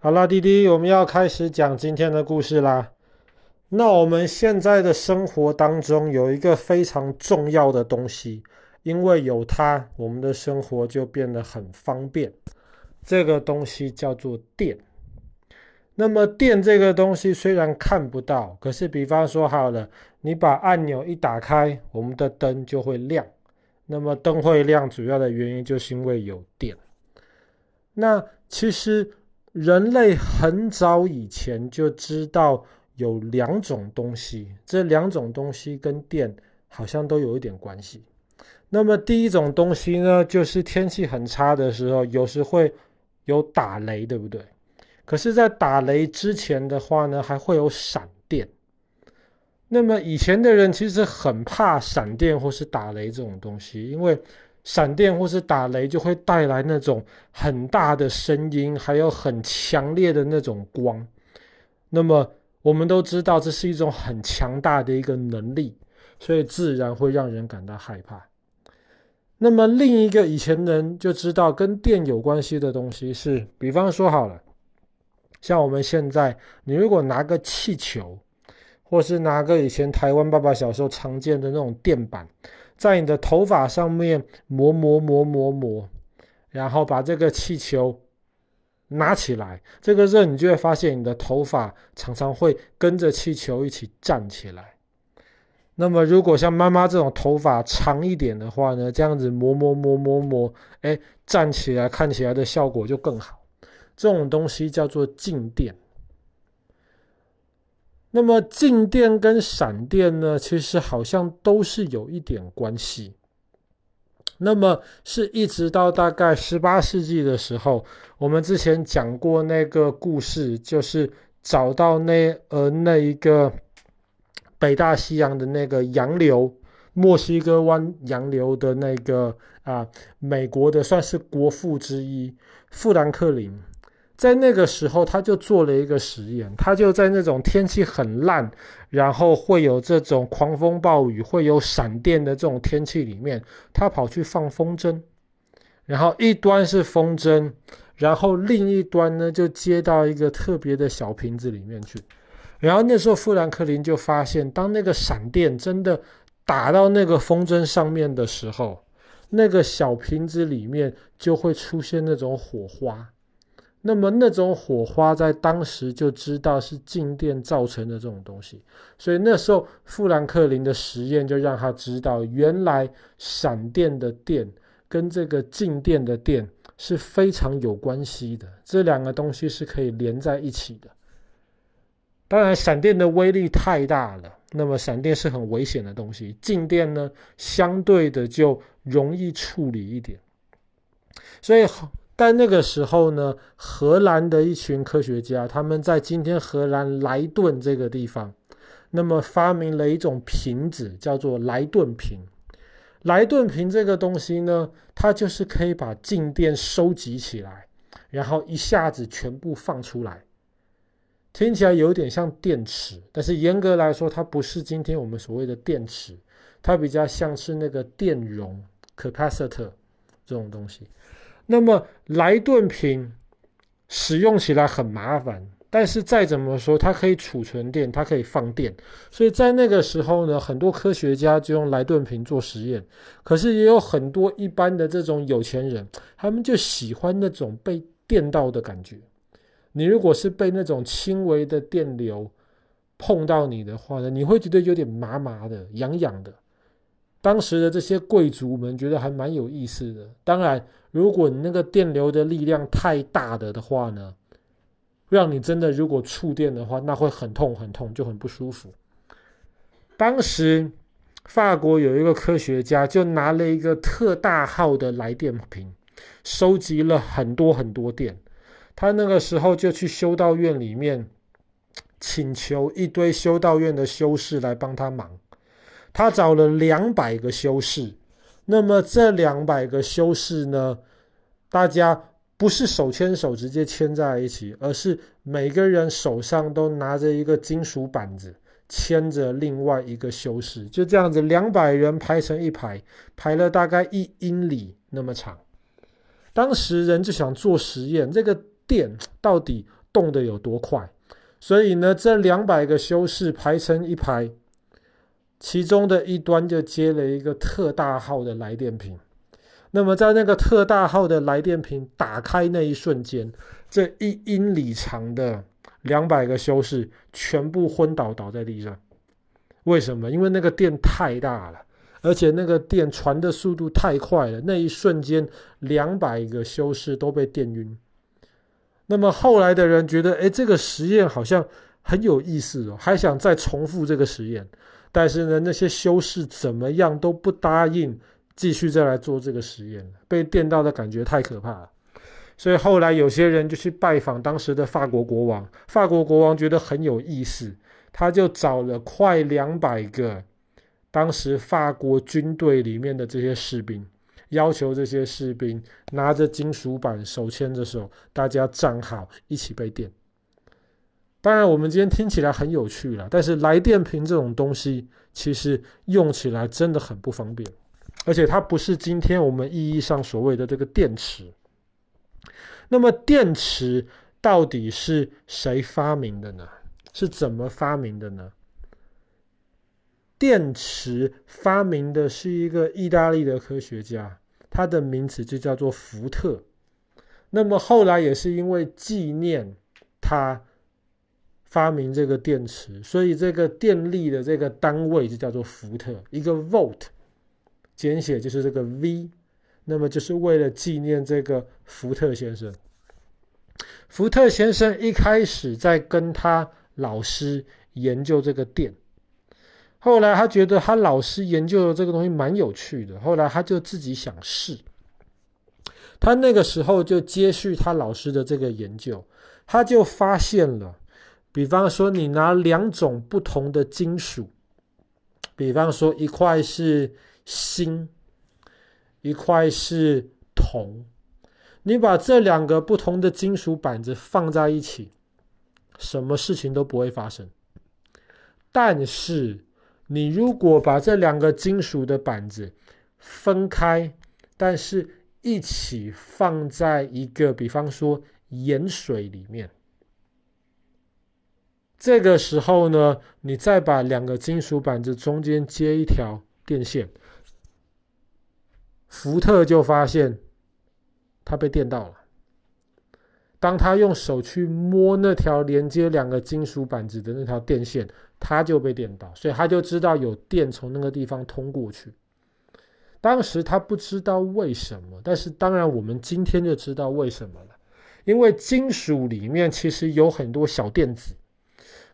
好啦，弟弟，我们要开始讲今天的故事啦。那我们现在的生活当中有一个非常重要的东西，因为有它，我们的生活就变得很方便。这个东西叫做电。那么电这个东西虽然看不到，可是比方说好了，你把按钮一打开，我们的灯就会亮。那么灯会亮，主要的原因就是因为有电。那其实。人类很早以前就知道有两种东西，这两种东西跟电好像都有一点关系。那么第一种东西呢，就是天气很差的时候，有时会有打雷，对不对？可是，在打雷之前的话呢，还会有闪电。那么以前的人其实很怕闪电或是打雷这种东西，因为。闪电或是打雷就会带来那种很大的声音，还有很强烈的那种光。那么我们都知道这是一种很强大的一个能力，所以自然会让人感到害怕。那么另一个以前人就知道跟电有关系的东西是，比方说好了，像我们现在，你如果拿个气球，或是拿个以前台湾爸爸小时候常见的那种电板。在你的头发上面磨磨磨磨磨，然后把这个气球拿起来，这个时候你就会发现你的头发常常会跟着气球一起站起来。那么如果像妈妈这种头发长一点的话呢，这样子磨磨磨磨磨，哎，站起来看起来的效果就更好。这种东西叫做静电。那么静电跟闪电呢，其实好像都是有一点关系。那么是一直到大概十八世纪的时候，我们之前讲过那个故事，就是找到那呃那一个北大西洋的那个洋流，墨西哥湾洋流的那个啊，美国的算是国父之一，富兰克林。在那个时候，他就做了一个实验，他就在那种天气很烂，然后会有这种狂风暴雨、会有闪电的这种天气里面，他跑去放风筝，然后一端是风筝，然后另一端呢就接到一个特别的小瓶子里面去，然后那时候富兰克林就发现，当那个闪电真的打到那个风筝上面的时候，那个小瓶子里面就会出现那种火花。那么那种火花在当时就知道是静电造成的这种东西，所以那时候富兰克林的实验就让他知道，原来闪电的电跟这个静电的电是非常有关系的，这两个东西是可以连在一起的。当然，闪电的威力太大了，那么闪电是很危险的东西，静电呢相对的就容易处理一点，所以。但那个时候呢，荷兰的一群科学家，他们在今天荷兰莱顿这个地方，那么发明了一种瓶子，叫做莱顿瓶。莱顿瓶这个东西呢，它就是可以把静电收集起来，然后一下子全部放出来。听起来有点像电池，但是严格来说，它不是今天我们所谓的电池，它比较像是那个电容 （capacitor） 这种东西。那么莱顿瓶使用起来很麻烦，但是再怎么说，它可以储存电，它可以放电，所以在那个时候呢，很多科学家就用莱顿瓶做实验。可是也有很多一般的这种有钱人，他们就喜欢那种被电到的感觉。你如果是被那种轻微的电流碰到你的话呢，你会觉得有点麻麻的、痒痒的。当时的这些贵族们觉得还蛮有意思的。当然，如果你那个电流的力量太大的的话呢，让你真的如果触电的话，那会很痛很痛，就很不舒服。当时法国有一个科学家就拿了一个特大号的来电瓶，收集了很多很多电。他那个时候就去修道院里面请求一堆修道院的修士来帮他忙。他找了两百个修士，那么这两百个修士呢，大家不是手牵手直接牵在一起，而是每个人手上都拿着一个金属板子，牵着另外一个修士，就这样子，两百人排成一排，排了大概一英里那么长。当时人就想做实验，这个电到底动得有多快。所以呢，这两百个修士排成一排，其中的一端就接了一个特大号的来电瓶。那么，在那个特大号的来电瓶打开那一瞬间，这一英里长的两百个修士全部昏倒倒在地上。为什么？因为那个电太大了，而且那个电传的速度太快了。那一瞬间，两百个修士都被电晕。那么后来的人觉得，哎，这个实验好像很有意思哦，还想再重复这个实验。但是呢，那些修士怎么样都不答应继续再来做这个实验，被电到的感觉太可怕了。所以后来有些人就去拜访当时的法国国王，法国国王觉得很有意思，他就找了快两百个当时法国军队里面的这些士兵。要求这些士兵拿着金属板，手牵着手，大家站好，一起被电。当然，我们今天听起来很有趣了，但是来电瓶这种东西，其实用起来真的很不方便，而且它不是今天我们意义上所谓的这个电池。那么，电池到底是谁发明的呢？是怎么发明的呢？电池发明的是一个意大利的科学家，他的名字就叫做福特。那么后来也是因为纪念他发明这个电池，所以这个电力的这个单位就叫做伏特，一个 volt 简写就是这个 V。那么就是为了纪念这个福特先生。福特先生一开始在跟他老师研究这个电。后来他觉得他老师研究的这个东西蛮有趣的，后来他就自己想试。他那个时候就接续他老师的这个研究，他就发现了，比方说你拿两种不同的金属，比方说一块是锌，一块是铜，你把这两个不同的金属板子放在一起，什么事情都不会发生。但是你如果把这两个金属的板子分开，但是一起放在一个，比方说盐水里面，这个时候呢，你再把两个金属板子中间接一条电线，福特就发现他被电到了。当他用手去摸那条连接两个金属板子的那条电线，他就被电到，所以他就知道有电从那个地方通过去。当时他不知道为什么，但是当然我们今天就知道为什么了，因为金属里面其实有很多小电子，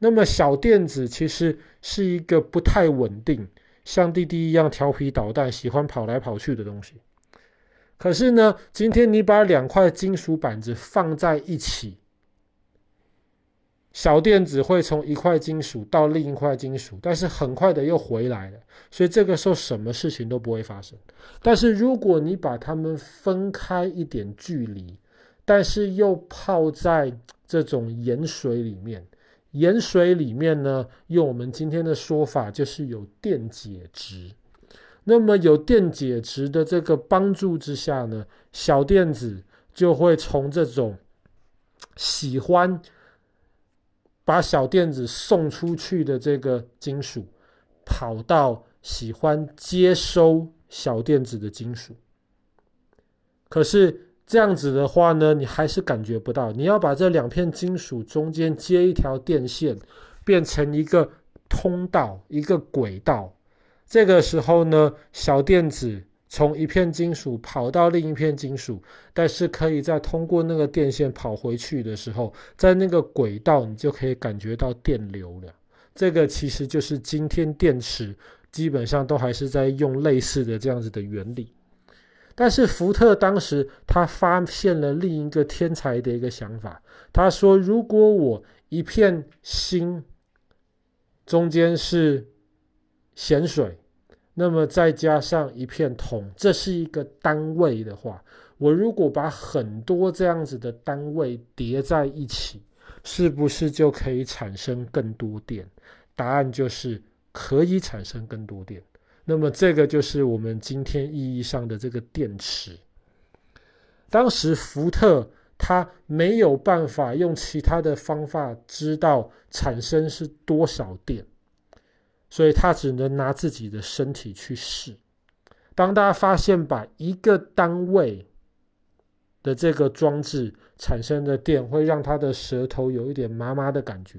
那么小电子其实是一个不太稳定，像弟弟一样调皮捣蛋、喜欢跑来跑去的东西。可是呢，今天你把两块金属板子放在一起，小电子会从一块金属到另一块金属，但是很快的又回来了，所以这个时候什么事情都不会发生。但是如果你把它们分开一点距离，但是又泡在这种盐水里面，盐水里面呢，用我们今天的说法就是有电解质。那么有电解质的这个帮助之下呢，小电子就会从这种喜欢把小电子送出去的这个金属，跑到喜欢接收小电子的金属。可是这样子的话呢，你还是感觉不到。你要把这两片金属中间接一条电线，变成一个通道，一个轨道。这个时候呢，小电子从一片金属跑到另一片金属，但是可以再通过那个电线跑回去的时候，在那个轨道你就可以感觉到电流了。这个其实就是今天电池基本上都还是在用类似的这样子的原理。但是福特当时他发现了另一个天才的一个想法，他说：如果我一片心中间是咸水，那么再加上一片铜，这是一个单位的话，我如果把很多这样子的单位叠在一起，是不是就可以产生更多电？答案就是可以产生更多电。那么这个就是我们今天意义上的这个电池。当时福特他没有办法用其他的方法知道产生是多少电，所以他只能拿自己的身体去试。当大家发现把一个单位的这个装置产生的电会让他的舌头有一点麻麻的感觉。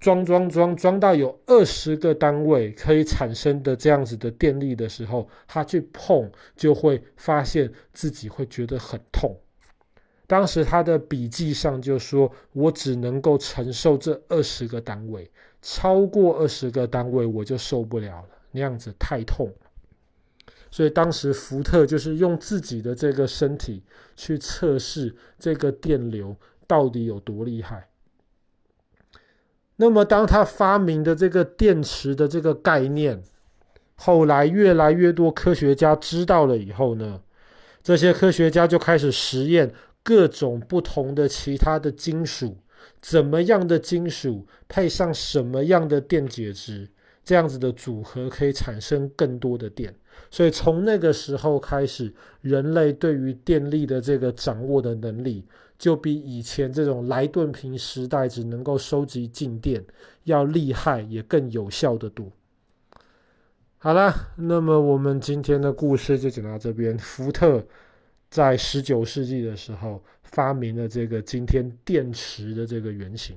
装装装装到有二十个单位可以产生的这样子的电力的时候，他去碰就会发现自己会觉得很痛。当时他的笔记上就说：“我只能够承受这二十个单位，超过二十个单位我就受不了了，那样子太痛。”所以当时福特就是用自己的这个身体去测试这个电流到底有多厉害。那么，当他发明的这个电池的这个概念，后来越来越多科学家知道了以后呢，这些科学家就开始实验各种不同的其他的金属，怎么样的金属配上什么样的电解质，这样子的组合可以产生更多的电。所以从那个时候开始，人类对于电力的这个掌握的能力，就比以前这种莱顿瓶时代只能够收集静电要厉害，也更有效的多。好了，那么我们今天的故事就讲到这边。福特在十九世纪的时候发明了这个今天电池的这个原型。